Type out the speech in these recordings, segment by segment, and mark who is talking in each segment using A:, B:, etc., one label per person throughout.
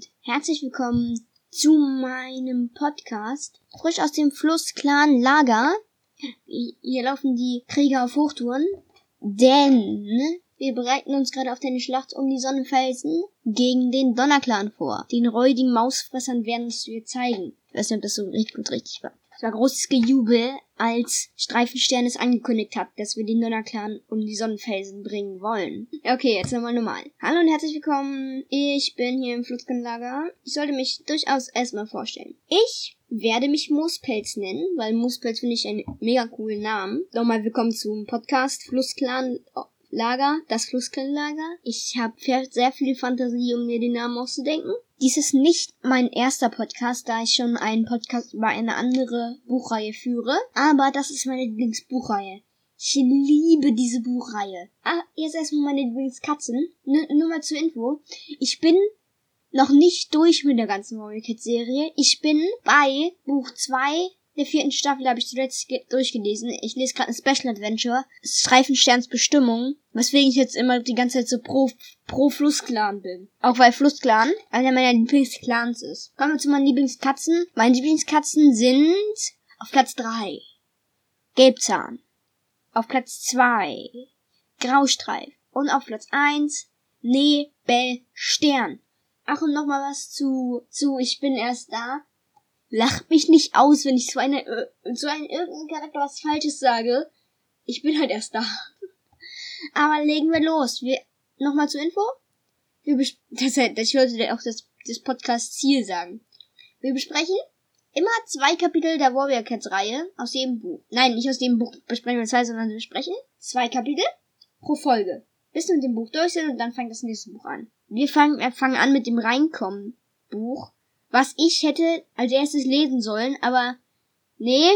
A: und herzlich willkommen zu meinem Podcast. Frisch aus dem Fluss Clan Lager. Hier laufen die Krieger auf Hochtouren, denn wir bereiten uns gerade auf eine Schlacht um die Sonnenfelsen gegen den Donnerclan vor. Den räudigen Mausfressern werden es wir zeigen. Ich weiß nicht, ob das so richtig gut richtig war. Es war großes Gejubel, als Streifenstern es angekündigt hat, dass wir den Donnerclan um die Sonnenfelsen bringen wollen. Okay, jetzt nochmal normal. Hallo und herzlich willkommen. Ich bin hier im Flusskanlager. Ich sollte mich durchaus erstmal vorstellen. Ich werde mich Moospelz nennen, weil Moospelz finde ich einen mega coolen Namen. Nochmal willkommen zum Podcast Flussclan Lager, das Flusskernlager. Ich habe sehr viel Fantasie, um mir den Namen auszudenken. Dies ist nicht mein erster Podcast, da ich schon einen Podcast über eine andere Buchreihe führe. Aber das ist meine Lieblingsbuchreihe. Ich liebe diese Buchreihe. Ah, jetzt erstmal meine Lieblingskatzen. N nur mal zur Info. Ich bin noch nicht durch mit der ganzen Warrior Cat Serie. Ich bin bei Buch 2 der vierten Staffel habe ich zuletzt durchgelesen. Ich lese gerade ein Special Adventure. Streifensterns Bestimmung. Weswegen ich jetzt immer die ganze Zeit so pro, pro Flussclan bin. Auch weil Flussclan einer meiner Lieblingsclans ist. Kommen wir zu meinen Lieblingskatzen. Meine Lieblingskatzen sind auf Platz 3 Gelbzahn. Auf Platz 2 Graustreif. Und auf Platz 1 Nebelstern. Ach, und nochmal was zu, zu Ich bin erst da. Lacht mich nicht aus, wenn ich zu einer, äh, zu einem irgendeinem Charakter was Falsches sage. Ich bin halt erst da. Aber legen wir los. Wir, nochmal zur Info. Wir bes das, das, ich wollte auch das, das Podcast-Ziel sagen. Wir besprechen immer zwei Kapitel der Warrior Cats Reihe aus jedem Buch. Nein, nicht aus dem Buch besprechen wir zwei, sondern wir besprechen zwei Kapitel pro Folge. Bis wir mit dem Buch durch sind und dann fängt das nächste Buch an. Wir fangen, wir fangen an mit dem Reinkommen Buch was ich hätte als erstes lesen sollen, aber nee,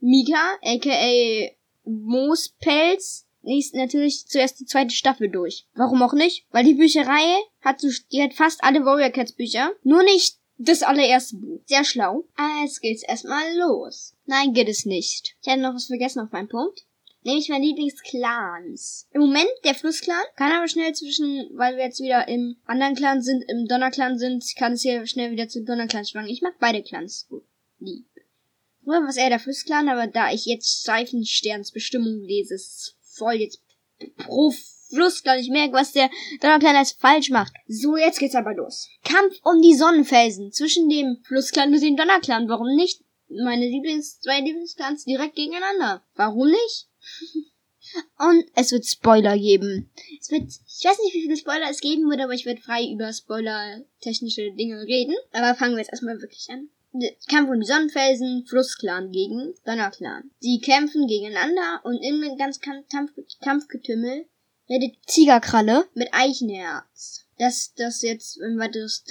A: Mika, aka Moospelz, liest natürlich zuerst die zweite Staffel durch. Warum auch nicht? Weil die Bücherei hat so, die hat fast alle Warrior Cats Bücher, nur nicht das allererste Buch. Sehr schlau. Jetzt geht's erstmal los. Nein, geht es nicht. Ich hatte noch was vergessen auf meinem Punkt nämlich mein Lieblingsclans. Im Moment der Flussclan, kann aber schnell zwischen, weil wir jetzt wieder im anderen Clan sind, im Donnerclan sind, kann es hier schnell wieder zu Donnerclan schwanken. Ich mag beide Clans gut. Lieb. Früher war es eher der Flussclan, aber da ich jetzt Seifensterns Bestimmung lese, ist voll jetzt pro Flussclan. Ich merke, was der Donnerclan als falsch macht. So, jetzt geht's aber los. Kampf um die Sonnenfelsen zwischen dem Flussclan und dem Donnerclan. Warum nicht? Meine Lieblings, zwei Lieblingsclans direkt gegeneinander. Warum nicht? Und es wird Spoiler geben. Es wird, ich weiß nicht, wie viele Spoiler es geben wird, aber ich werde frei über Spoiler-technische Dinge reden. Aber fangen wir jetzt erstmal wirklich an. Kampf um die Sonnenfelsen, Flussclan gegen Donnerclan. Sie kämpfen gegeneinander und im ganzen Kampf Kampfgetümmel redet Tigerkralle mit Eichenherz. Dass das jetzt ein weiteres,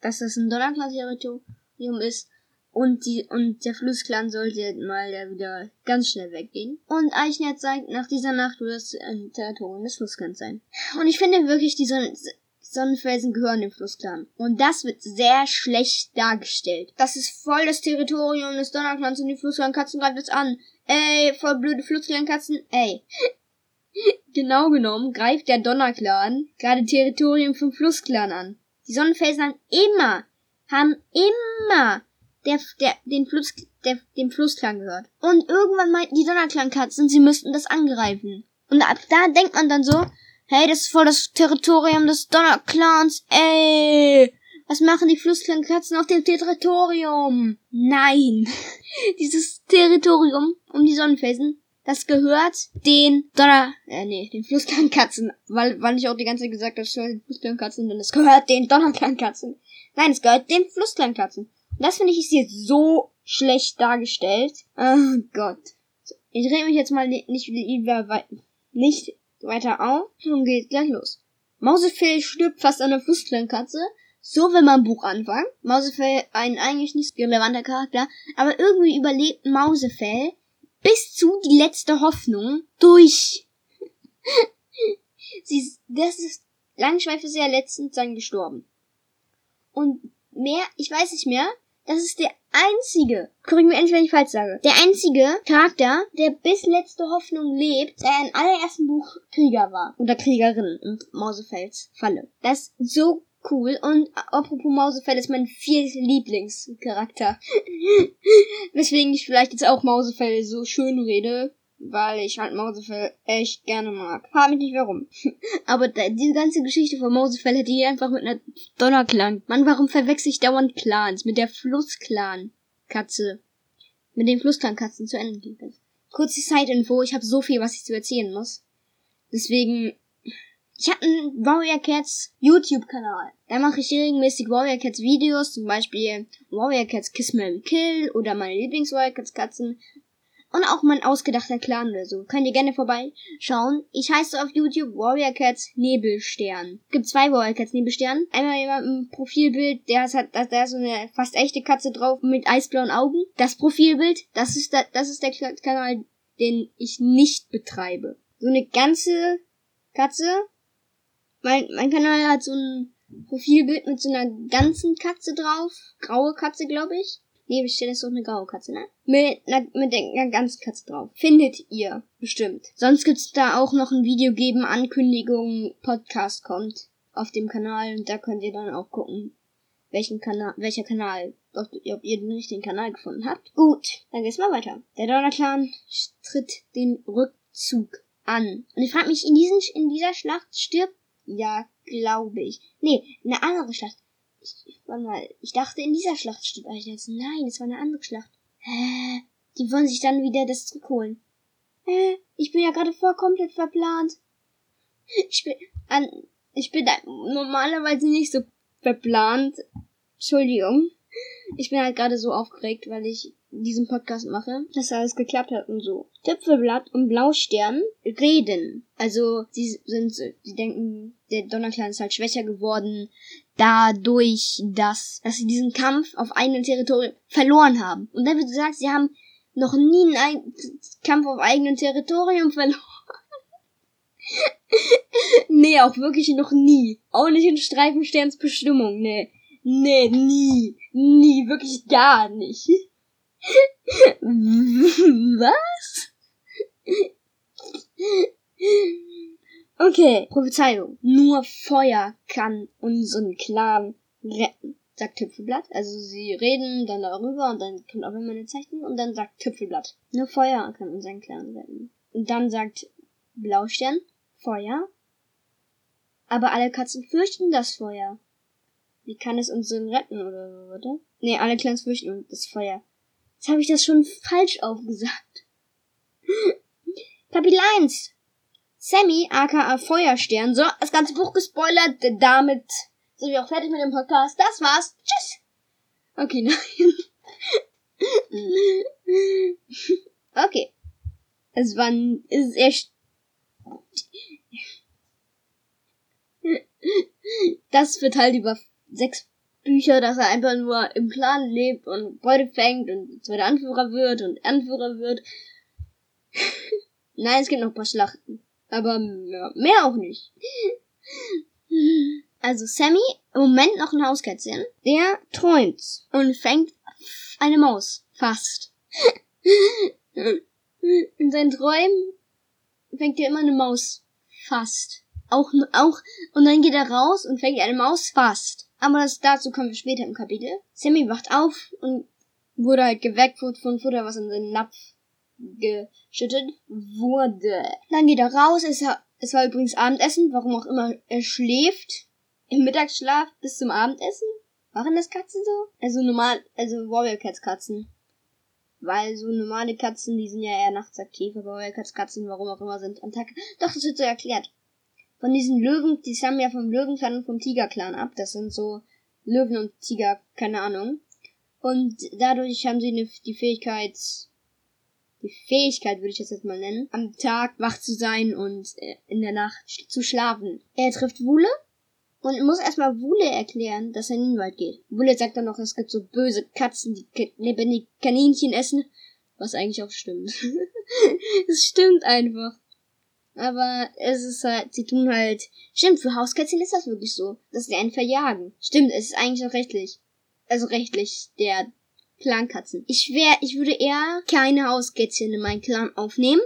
A: dass das ein Donnerclan-Territorium ist, und die, und der Flussclan sollte mal da wieder ganz schnell weggehen. Und Eichner sagt, nach dieser Nacht wird es ein Territorium des Flussclans sein. Und ich finde wirklich, die Son Sonnenfelsen gehören dem Flussclan. Und das wird sehr schlecht dargestellt. Das ist voll das Territorium des Donnerclans und die Flussclan-Katzen greifen das an. Ey, voll blöde Flussclan-Katzen. Ey. genau genommen greift der Donnerclan gerade Territorium vom Flussclan an. Die Sonnenfelsen haben immer, haben immer der, der, den Fluss, der, dem Flussklang gehört. Und irgendwann meinten die Donnerklangkatzen, sie müssten das angreifen. Und ab da denkt man dann so, hey, das ist voll das Territorium des Donnerclans, ey. Was machen die Flussklangkatzen auf dem Territorium? Nein. Dieses Territorium um die Sonnenfelsen, das gehört den Donner, äh, nee, den Flussklangkatzen. Weil, weil ich auch die ganze Zeit gesagt habe, das gehört den Flussklangkatzen, denn es gehört den Donnerklangkatzen. Nein, es gehört den Flussklangkatzen. Das finde ich ist jetzt so schlecht dargestellt. Oh Gott. Ich rede mich jetzt mal nicht, lieber nicht weiter auf und geht gleich los. Mausefell stirbt fast an der Flusskleinkatze. So will man ein Buch anfangen. Mausefell ein eigentlich nicht relevanter Charakter, aber irgendwie überlebt Mausefell bis zu die letzte Hoffnung durch. Sie, das ist, Langschweif ist ja letztens dann gestorben. Und mehr, ich weiß nicht mehr, das ist der einzige, korrigiere mir endlich, wenn ich falsch sage, der einzige Charakter, der bis letzte Hoffnung lebt, der im allerersten Buch Krieger war. Oder Kriegerin im Mausefels Falle. Das ist so cool. Und apropos Mausefell ist mein viel Lieblingscharakter. Weswegen ich vielleicht jetzt auch Mausefell so schön rede. Weil ich halt Mausefell echt gerne mag. Frag mich nicht warum. Aber da, diese ganze Geschichte von Mausefell hätte ich einfach mit einer Donnerklang. Mann, warum verwechsel ich dauernd Clans? Mit der Flussklan-Katze. Mit den Flussklan-Katzen zu Ende ging. Kurze Side-Info, ich habe so viel, was ich zu erzählen muss. Deswegen ich habe einen Warrior Cats YouTube-Kanal. Da mache ich regelmäßig Warrior Cats Videos, zum Beispiel Warrior Cats Kiss Mary Kill oder meine Lieblings-Warrior Cats Katzen. Und auch mein ausgedachter Clan oder so. Könnt ihr gerne vorbeischauen. Ich heiße auf YouTube Warrior Cats Nebelstern. Gibt zwei Warrior Cats Nebelstern. Einmal jemand im Profilbild, der hat, da ist so eine fast echte Katze drauf mit eisblauen Augen. Das Profilbild, das ist, da, das ist der Kanal, den ich nicht betreibe. So eine ganze Katze mein, mein Kanal hat so ein Profilbild mit so einer ganzen Katze drauf. Graue Katze, glaube ich. Nee, bestimmt ist doch eine graue Katze, ne? Mit einer, mit einer ganzen Katze drauf. Findet ihr bestimmt. Sonst gibt's da auch noch ein Video geben, Ankündigung, Podcast kommt auf dem Kanal und da könnt ihr dann auch gucken, welchen Kanal, welcher Kanal, ob, ob ihr den richtigen Kanal gefunden habt. Gut, dann geht's mal weiter. Der Donnerclan tritt den Rückzug an. Und ich frage mich, in, diesen, in dieser Schlacht stirbt ja, glaube ich. Nee, eine andere Schlacht. Warte mal, ich dachte, in dieser Schlacht stirbt Eichnerz. Nein, es war eine andere Schlacht. Hä? Die wollen sich dann wieder das zurückholen. Hä? Ich bin ja gerade voll komplett verplant. Ich bin an, ich bin normalerweise nicht so verplant. Entschuldigung. Ich bin halt gerade so aufgeregt, weil ich diesen Podcast mache, dass alles geklappt hat und so. Töpfelblatt und Blaustern reden. Also, sie sind, sie denken, der Donnerclan ist halt schwächer geworden, dadurch, dass, dass sie diesen Kampf auf eigenem Territorium verloren haben. Und dann wird gesagt, sie haben noch nie einen Kampf auf eigenem Territorium verloren. nee, auch wirklich noch nie. Auch nicht in Streifensterns Bestimmung, nee. Nee, nie. Nie, wirklich gar nicht. Was? Okay, Prophezeiung. Nur Feuer kann unseren Clan retten, sagt Tüpfelblatt. Also sie reden dann darüber und dann kommt auch immer eine Zeichnung und dann sagt Tüpfelblatt. Nur Feuer kann unseren Clan retten. Und dann sagt Blaustern Feuer. Aber alle Katzen fürchten das Feuer. Wie kann es uns denn retten oder so, oder? Nee, alle Clans fürchten das Feuer. Jetzt habe ich das schon falsch aufgesagt. Kapitel 1. Sammy, aka Feuerstern. So, das ganze Buch gespoilert. Damit sind wir auch fertig mit dem Podcast. Das war's. Tschüss. Okay, nein. okay. Es war, es ist echt, das wird halt über sechs Bücher, dass er einfach nur im Clan lebt und Beute fängt und zweiter Anführer wird und Anführer wird. Nein, es gibt noch ein paar Schlachten. Aber mehr, mehr auch nicht. Also Sammy, im Moment noch ein Hauskätzchen, der träumt und fängt eine Maus. Fast. In seinen Träumen fängt er immer eine Maus. Fast. Auch, auch, und dann geht er raus und fängt eine Maus. Fast. Aber das, dazu kommen wir später im Kapitel. Sammy wacht auf und wurde halt geweckt von Futter, was in seinen Napf geschüttet wurde. Dann geht er raus, es, es war übrigens Abendessen, warum auch immer er schläft. Im Mittagsschlaf bis zum Abendessen. Waren das Katzen so? Also normal, also Warrior Cats Katzen. Weil so normale Katzen, die sind ja eher nachts aktiv, aber Warrior Cats Katzen, warum auch immer, sind am Tag. Doch, das wird so erklärt von diesen Löwen, die stammen ja vom Löwenclan und vom Tigerclan ab. Das sind so Löwen und Tiger, keine Ahnung. Und dadurch haben sie die Fähigkeit, Fähigkeit würde ich das jetzt mal nennen, am Tag wach zu sein und äh, in der Nacht zu schlafen. Er trifft Wule und muss erstmal Wule erklären, dass er in den Wald geht. Wule sagt dann noch, es gibt so böse Katzen, die lebendige Kaninchen essen, was eigentlich auch stimmt. Es stimmt einfach. Aber es ist halt, sie tun halt, stimmt, für Hauskätzchen ist das wirklich so, dass sie einen verjagen. Stimmt, es ist eigentlich auch rechtlich. Also rechtlich, der Clankatzen. Ich wär, ich würde eher keine Hauskätzchen in meinen Clan aufnehmen.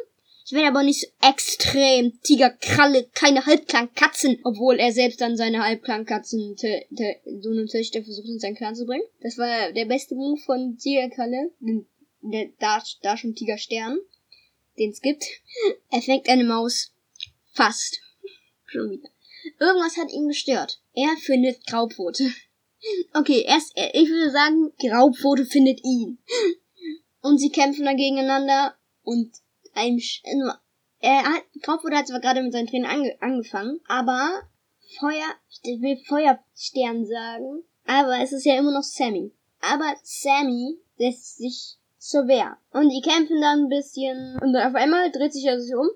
A: Ich werde aber nicht so extrem Tiger, Kralle, keine Halbklang-Katzen, obwohl er selbst dann seine Halbklang-Katzen, Sohn und Töchter versucht in seinen Clan zu bringen. Das war der beste Move von Tiger Kralle, der, da, da schon Tiger Stern, den es gibt. Er fängt eine Maus. Fast. Schon wieder. Irgendwas hat ihn gestört. Er findet Graupfote. Okay, erst, ich würde sagen, Graupfote findet ihn. Und sie kämpfen dann gegeneinander und ein, er hat, Graupfote hat zwar gerade mit seinen Tränen ange, angefangen, aber Feuer, ich will Feuerstern sagen, aber es ist ja immer noch Sammy. Aber Sammy lässt sich zur Wehr. Und die kämpfen dann ein bisschen und auf einmal dreht sich er sich um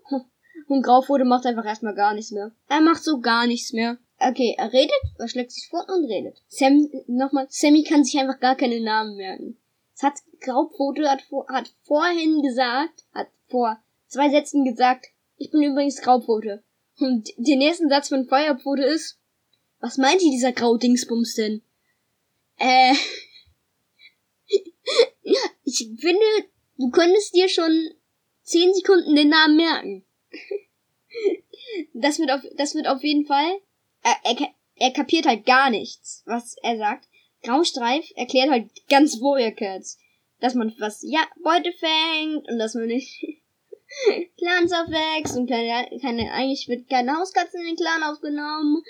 A: und Graupfote macht einfach erstmal gar nichts mehr. Er macht so gar nichts mehr. Okay, er redet, er schlägt sich vor und redet. Sam, nochmal, Sammy kann sich einfach gar keine Namen merken. Es hat Graupfote hat, hat vorhin gesagt, hat vor zwei Sätzen gesagt, ich bin übrigens Graupfote. Und der nächste Satz von Feuerpfote ist, was meint ihr dieser Graudingsbums denn? Äh, ich finde, du könntest dir schon zehn Sekunden den Namen merken. Das wird auf, das wird auf jeden Fall er, er, er kapiert halt gar nichts, was er sagt. Graustreif erklärt halt ganz Cats, dass man was, ja, Beute fängt und dass man nicht Clans aufwächst und keine, keine, eigentlich wird keine Hauskatzen in den Clan aufgenommen.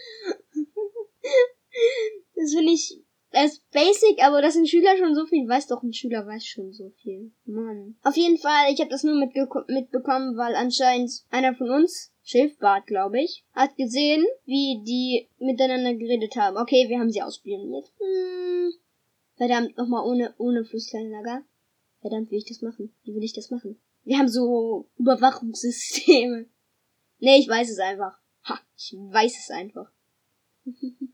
A: das finde ich, das ist basic, aber dass ein Schüler schon so viel weiß, doch ein Schüler weiß schon so viel. Mann. Auf jeden Fall, ich habe das nur mitbekommen, weil anscheinend einer von uns Schilfbart, glaube ich, hat gesehen, wie die miteinander geredet haben. Okay, wir haben sie ausspioniert. Hm. Verdammt, nochmal ohne, ohne Flusskleinlager. Verdammt, wie ich das machen? Wie will ich das machen? Wir haben so Überwachungssysteme. Nee, ich weiß es einfach. Ha, ich weiß es einfach.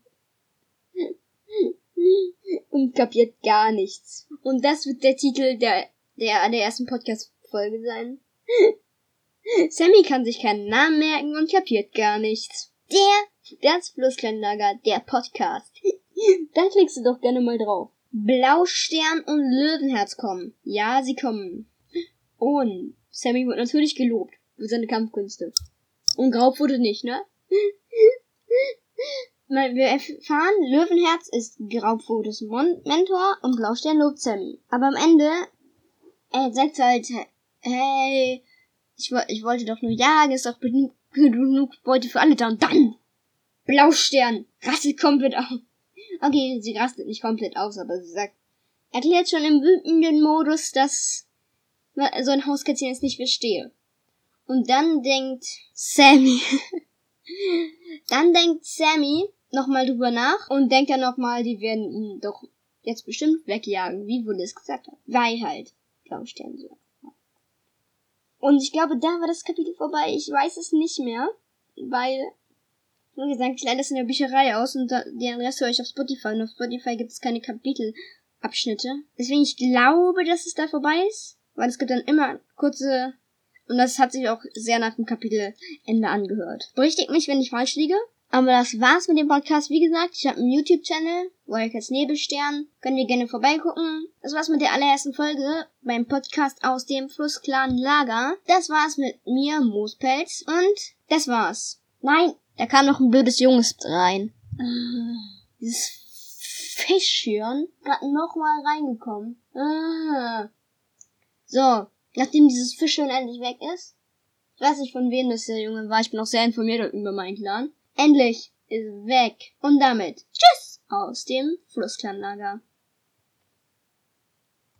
A: Und kapiert gar nichts. Und das wird der Titel der, der, der ersten Podcast-Folge sein. Sammy kann sich keinen Namen merken und kapiert gar nichts. Der, das Flusskleinlager, der Podcast. da klickst du doch gerne mal drauf. Blaustern und Löwenherz kommen. Ja, sie kommen. Und Sammy wird natürlich gelobt für seine Kampfkünste. Und Graub wurde nicht, ne? Wir erfahren, Löwenherz ist Graubfotes Mentor und Blaustern lobt Sammy. Aber am Ende, er sagt halt, hey, ich, ich wollte doch nur jagen, ist doch genug Beute für alle da. Und dann! Blaustern! Rastet komplett aus. Okay, sie rastet nicht komplett aus, aber sie sagt, erklärt schon im wütenden Modus, dass so ein Hauskätzchen jetzt nicht verstehe. Und dann denkt Sammy, dann denkt Sammy nochmal drüber nach und denkt dann nochmal, die werden ihn doch jetzt bestimmt wegjagen, wie Willis gesagt hat. Weil halt Blaustern so. Und ich glaube, da war das Kapitel vorbei. Ich weiß es nicht mehr, weil, wie gesagt, ich leite das in der Bücherei aus und da, den Rest höre ich auf Spotify. Und auf Spotify gibt es keine Kapitelabschnitte. Deswegen, ich glaube, dass es da vorbei ist, weil es gibt dann immer kurze und das hat sich auch sehr nach dem Kapitelende angehört. Berichtigt mich, wenn ich falsch liege. Aber das war's mit dem Podcast. Wie gesagt, ich habe einen YouTube-Channel, Wildcats Nebelstern. Könnt ihr gerne vorbeigucken. Das war's mit der allerersten Folge beim Podcast aus dem Flussclan Lager. Das war's mit mir, Moospelz. Und das war's. Nein, da kam noch ein blödes Junges rein. Ah, dieses Fischhirn gerade nochmal reingekommen. Ah. So, nachdem dieses Fischhirn endlich weg ist. Ich weiß nicht, von wem das der Junge war. Ich bin auch sehr informiert über meinen Clan endlich ist weg. Und damit tschüss aus dem Flussklanlager.